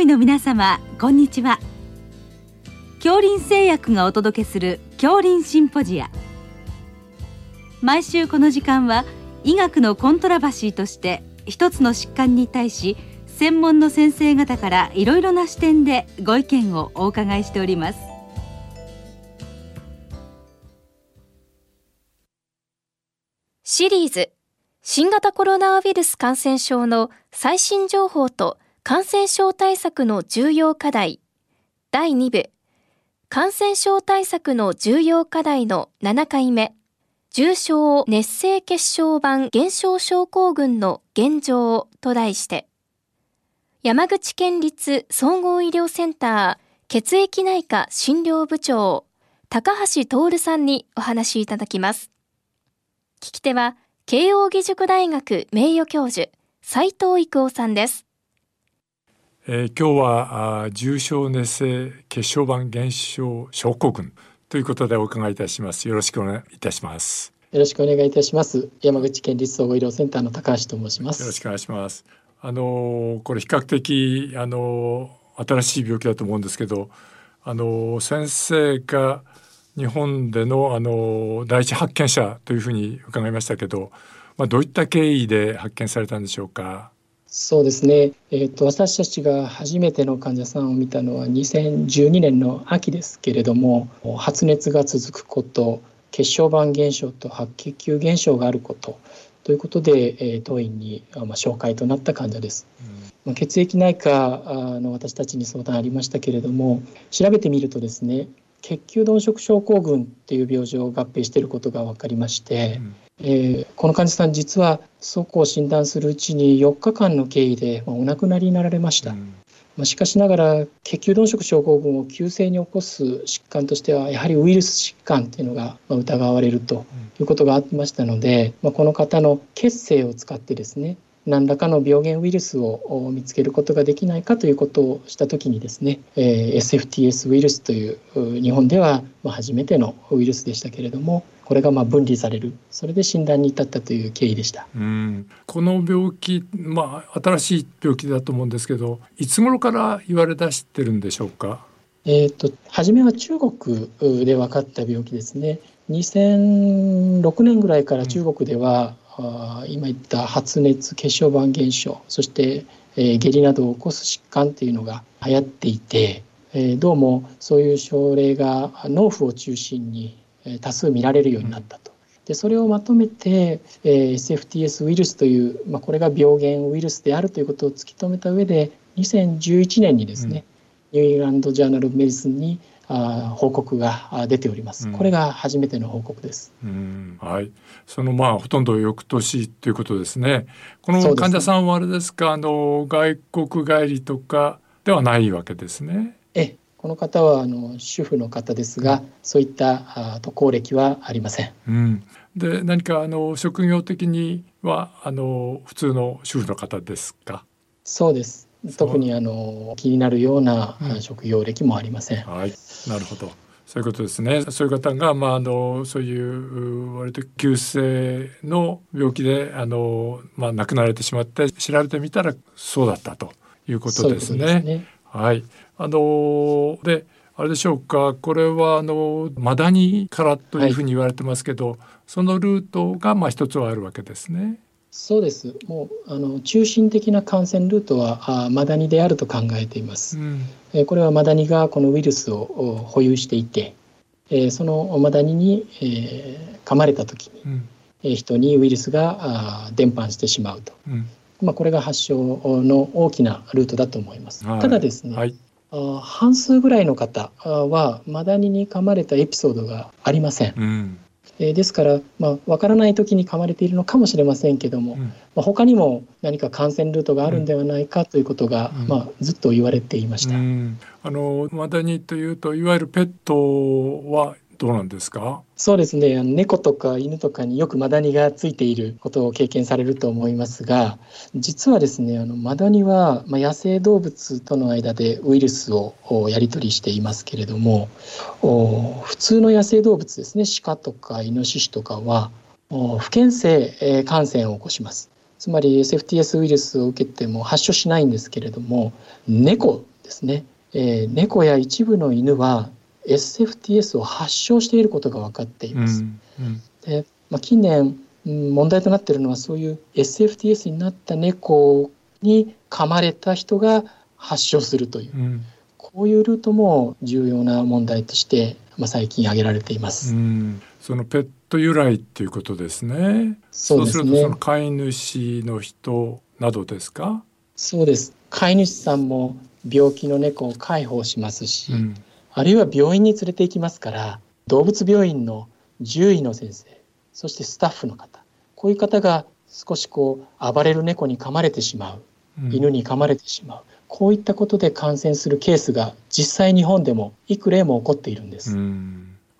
医の皆様こんにちは。恐林製薬がお届けする恐林シンポジア。毎週この時間は医学のコントラバシーとして一つの疾患に対し専門の先生方からいろいろな視点でご意見をお伺いしております。シリーズ新型コロナウイルス感染症の最新情報と感染症対策の重要課題。第2部。感染症対策の重要課題の7回目。重症熱性血小板減少症候群の現状と題して。山口県立総合医療センター血液内科診療部長高橋徹さんにお話しいただきます。聞き手は慶應義塾大学名誉教授斉藤育夫さんです。えー、今日はあ重症熱性血小板減少症候群ということでお伺いいたします。よろしくお願いいたします。よろしくお願いいたします。山口県立総合医療センターの高橋と申します。よろしくお願いします。あのこれ比較的あの新しい病気だと思うんですけどあの先生が日本でのあの第一発見者というふうに伺いましたけど、まあ、どういった経緯で発見されたんでしょうか？そうですね、えーと、私たちが初めての患者さんを見たのは2012年の秋ですけれども発熱が続くこと血小板減少と白血球減少があることということで、えー、当院に、まあ、紹介となった患者です。うん、血液内科の私たちに相談ありましたけれども調べてみるとですね血球鈍色症候群っていう病状を合併していることが分かりまして、うんえー、この患者さん実はそこを診断するうちに4日間の経緯で、まあ、お亡くなりになられました、うん、まあ、しかしながら血球鈍色症候群を急性に起こす疾患としてはやはりウイルス疾患っていうのが疑われるということがありましたので、まあ、この方の血清を使ってですね何らかの病原ウイルスを見つけることができないかということをした時にですね、えー、SFTS ウイルスという日本では初めてのウイルスでしたけれどもこれがまあ分離される。それで診断に至ったという経緯でした。うん。この病気、まあ、新しい病気だと思うんですけどいつ頃から言われ出してるんでしょうか？えーと、初めは中国で分かった病気ですね。2006年ぐらいから中国では、うん、今言った発熱血小板減少そして、えー、下痢などを起こす疾患っていうのが流行っていて、えー、どうもそういう症例が農夫を中心に多数見られるようになったと。でそれをまとめて、えー、SFTS ウイルスという、まあ、これが病原ウイルスであるということを突き止めた上で2011年にですね、うん、ニューイングランド・ジャーナル・メディスンにあ報告が出ております、うん、これが初めての報告です。うん、はい。そのまあほとんど翌年ということですね。この患者さんはあれですか、すね、あの外国帰りとかではないわけですね。え、この方はあの主婦の方ですが、そういったあ渡航歴はありません。うん、で何かあの職業的にはあの普通の主婦の方ですか？そうです。特にあの気になるような職業歴もありません。うん、はい、なるほど。そういうことですね。そういう方が、まあ、あの、そういう割と急性の病気で、あの、まあ、亡くなられてしまって、調べてみたら、そうだったということですね。ううすねはい。あのであれでしょうかこれはあのマダニからというふうに言われてますけど、はい、そのルートがまあ一つはあるわけですね。そうです。もうあの中心的な感染ルートはあマダニであると考えています、うん、えこれはマダニがこのウイルスを保有していて、えそのマダニに、えー、噛まれた時に、うん、え人にウイルスがあ伝播してしまうと、うん、まあ、これが発症の大きなルートだと思います、はい、ただですね、はい。あ半数ぐらいの方はマダニに噛まれたエピソードがありません。うんえー、ですから、まあ、分からない時に噛まれているのかもしれませんけども、うん、まあ、他にも何か感染ルートがあるんではないかということが、うん、まあ、ずっと言われていました。うん、あのマダニというといわゆるペットはどうなんですか？そうですね。猫とか犬とかによくマダニがついていることを経験されると思いますが実はですねあのマダニは、まあ、野生動物との間でウイルスをやり取りしていますけれども普通の野生動物ですね。鹿とかイノシシとかは不検性感染を起こします。つまり SFTS ウイルスを受けても発症しないんですけれども猫ですね、えー、猫や一部の犬は SFTS を発症していることが分かっています。でまあ、近年問題となっているのはそういう SFTS になった猫に噛まれた人が発症するという、うん、こういうルートも重要な問題として、まあ、最近挙げられています。うんそのペット由来っていうことですね。そうするとその飼い主の人などですか？そうです。飼い主さんも病気の猫を介抱しますし、うん、あるいは病院に連れて行きますから、動物病院の獣医の先生、そしてスタッフの方、こういう方が少しこう暴れる猫に噛まれてしまう、うん、犬に噛まれてしまう。こういったことで感染するケースが実際日本でも幾例も起こっているんです。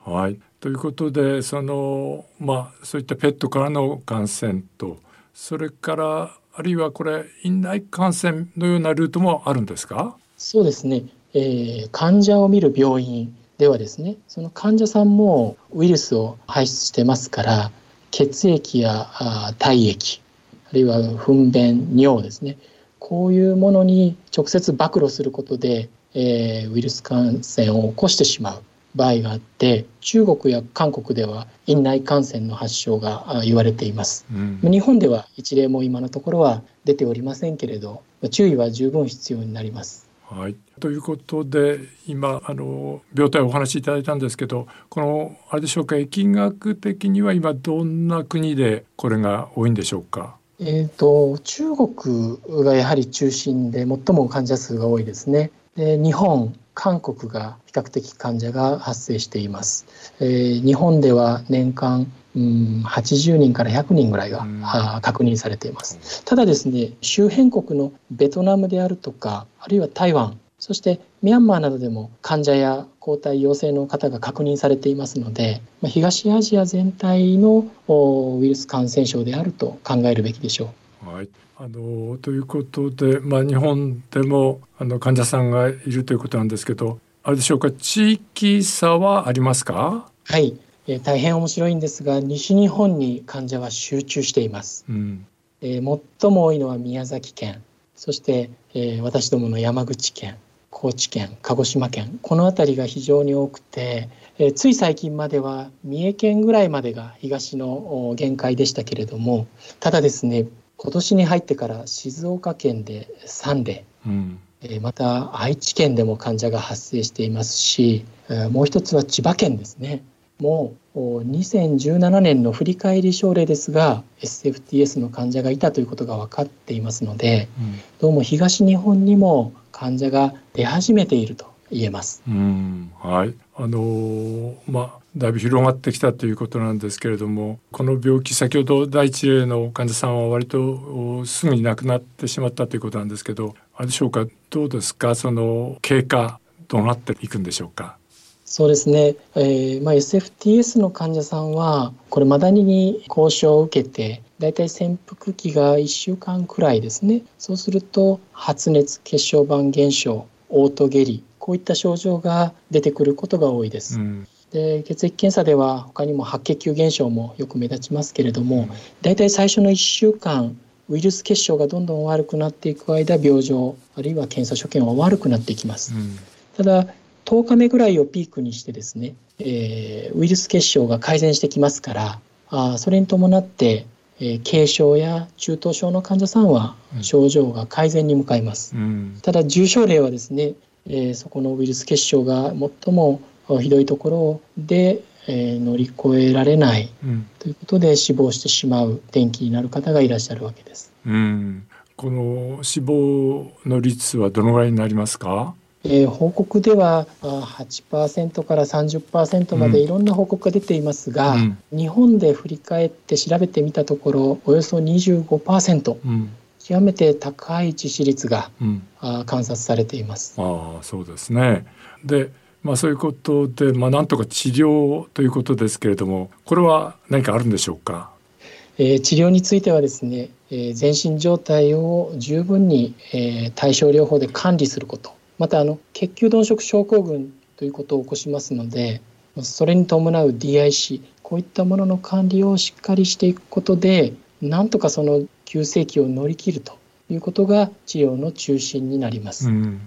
はい。ということでそのまあそういったペットからの感染とそれからあるいはこれ院内感染のようなルートもあるんですか？そうですね、えー、患者を見る病院ではですねその患者さんもウイルスを排出してますから血液やあ体液あるいは糞便尿ですねこういうものに直接暴露することで、えー、ウイルス感染を起こしてしまう場合があって中国や韓国では院内感染の発症が言われています、うん、日本では一例も今のところは出ておりませんけれど注意は十分必要になります。はい、ということで今あの病態をお話しいただいたんですけどこのあれでしょうか疫学的には今どんな国でこれが多いんでしょうか？えーと、中国がやはり中心で最も患者数が多いですね。で日本韓国が比較的患者が発生しています。えー、日本では年間うん、80人から100人ぐらいが、うん、確認されています。ただですね、周辺国のベトナムであるとか、あるいは台湾、そしてミャンマーなどでも患者や抗体陽性の方が確認されていますので、まあ、東アジア全体のウイルス感染症であると考えるべきでしょう。はい。あのということで、まあ、日本でもあの患者さんがいるということなんですけどあれでしょうか地域差はありますか？はい、えー、大変面白いんですが西日本に患者は集中しています、うん、えー、最も多いのは宮崎県。そして、えー、私どもの山口県高知県鹿児島県。この辺りが非常に多くて、えー、つい最近までは三重県ぐらいまでが東の限界でしたけれどもただですね今年に入ってから静岡県で3例、うん、また愛知県でも患者が発生していますしもう一つは千葉県ですね。もう2017年の振り返り症例ですが SFTS の患者がいたということが分かっていますので、うん、どうも東日本にも患者が出始めていると言えます。うんはい。あのー、まあだいぶ広がってきたということなんですけれどもこの病気先ほど第一例の患者さんは割とすぐに亡くなってしまったということなんですけどあれでしょうか？どうですか？その経過どうなっていくんでしょうか？そうですね、えーまあ、SFTS の患者さんはこれマダニに交渉を受けてだいたい潜伏期が1週間くらいですね。そうすると発熱血小板減少嘔吐下痢こういった症状が出てくることが多いです。うん。で血液検査では他にも白血球減少もよく目立ちますけれども、だいたい最初の1週間ウイルス結晶がどんどん悪くなっていく間病状あるいは検査所見は悪くなっていきます、うん、ただ10日目ぐらいをピークにしてですね、えー、ウイルス結晶が改善してきますからあそれに伴って、えー、軽症や中等症の患者さんは症状が改善に向かいます、うん、ただ重症例はですね、えー、そこのウイルス結晶が最もひどいところで、えー、乗り越えられない、ということで死亡してしまう転機になる方がいらっしゃるわけです。うん、この死亡の率はどのぐらいになりますか？えー、報告では8%から30%までいろんな報告が出ていますが、うん、日本で振り返って調べてみたところおよそ25%、うん、極めて高い致死率が、うん、あ観察されています。あそうですね。でまあ、そういうことで、まあ、なんとか治療ということですけれどもこれは何かあるんでしょうか、えー、治療についてはですね、えー、全身状態を十分に、えー、対症療法で管理すること。またあの血球鈍色症候群ということを起こしますのでそれに伴う DIC こういったものの管理をしっかりしていくことでなんとかその急性期を乗り切るということが治療の中心になります。うん。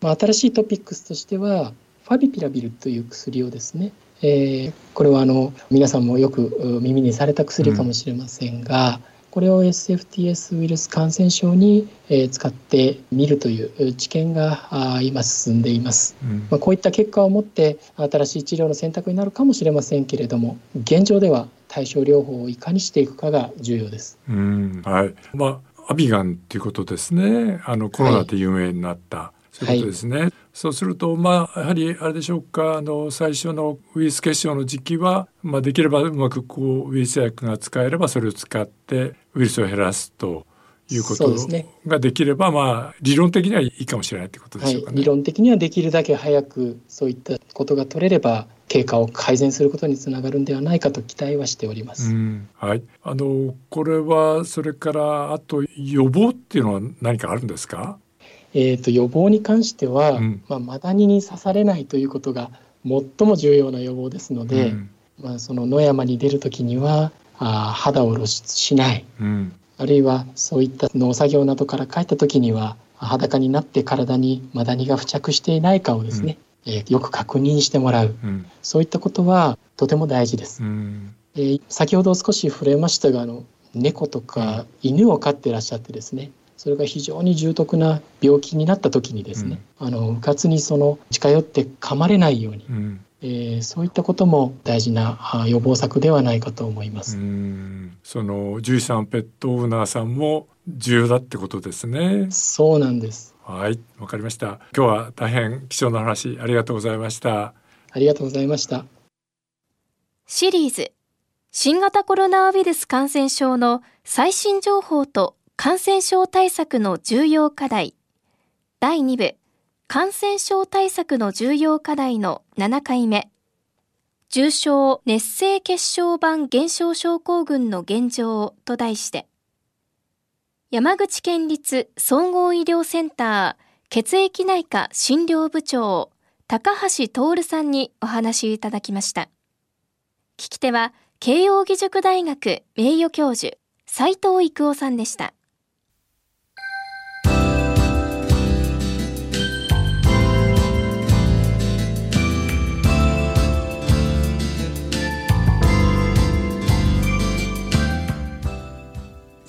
まあ、新しいトピックスとしてはファビピラビルという薬をですね、えー、これはあの皆さんもよく耳にされた薬かもしれませんが、うん。これを SFTS ウイルス感染症に使ってみるという知見が今進んでいます、うん、まあ、こういった結果をもって新しい治療の選択になるかもしれませんけれども現状では対症療法をいかにしていくかが重要です。うんはい。まあ、アビガンということですね。あのコロナで有名になった、はいそういうことですね。はい、そうするとまあやはりあれでしょうか。あの最初のウイルス結晶の時期は、まあ、できればうまくこうウイルス薬が使えればそれを使ってウイルスを減らすということができれば、ね、まあ理論的にはいいかもしれないということでしょうか、ね。はい、理論的にはできるだけ早くそういったことが取れれば経過を改善することにつながるんではないかと期待はしております。はい、あのこれはそれからあと予防っていうのは何かあるんですか？えーと、予防に関しては、うん、まあ、マダニに刺されないということが最も重要な予防ですので、うん、まあ、その野山に出る時にはあ肌を露出しない、うん、あるいはそういった農作業などから帰った時には裸になって体にマダニが付着していないかをですね、うん、えー、よく確認してもらう、そういったことはとても大事です。えー、先ほど少し触れましたがあの猫とか犬を飼ってらっしゃってですねそれが非常に重篤な病気になった時にですね、うん、あのうかつにその近寄って噛まれないように、うん、えー、そういったことも大事な予防策ではないかと思います。その獣医さんペットオーナーさんも重要だってことですね。そうなんです。はい、わかりました。今日は大変貴重な話ありがとうございました。ありがとうございました。シリーズ新型コロナウイルス感染症の最新情報と感染症対策の重要課題第2部感染症対策の重要課題の7回目。重症熱性血小板減少症候群の現状と題して山口県立総合医療センター血液内科診療部長高橋徹さんにお話いただきました。聞き手は慶應義塾大学名誉教授斉藤育夫さんでした。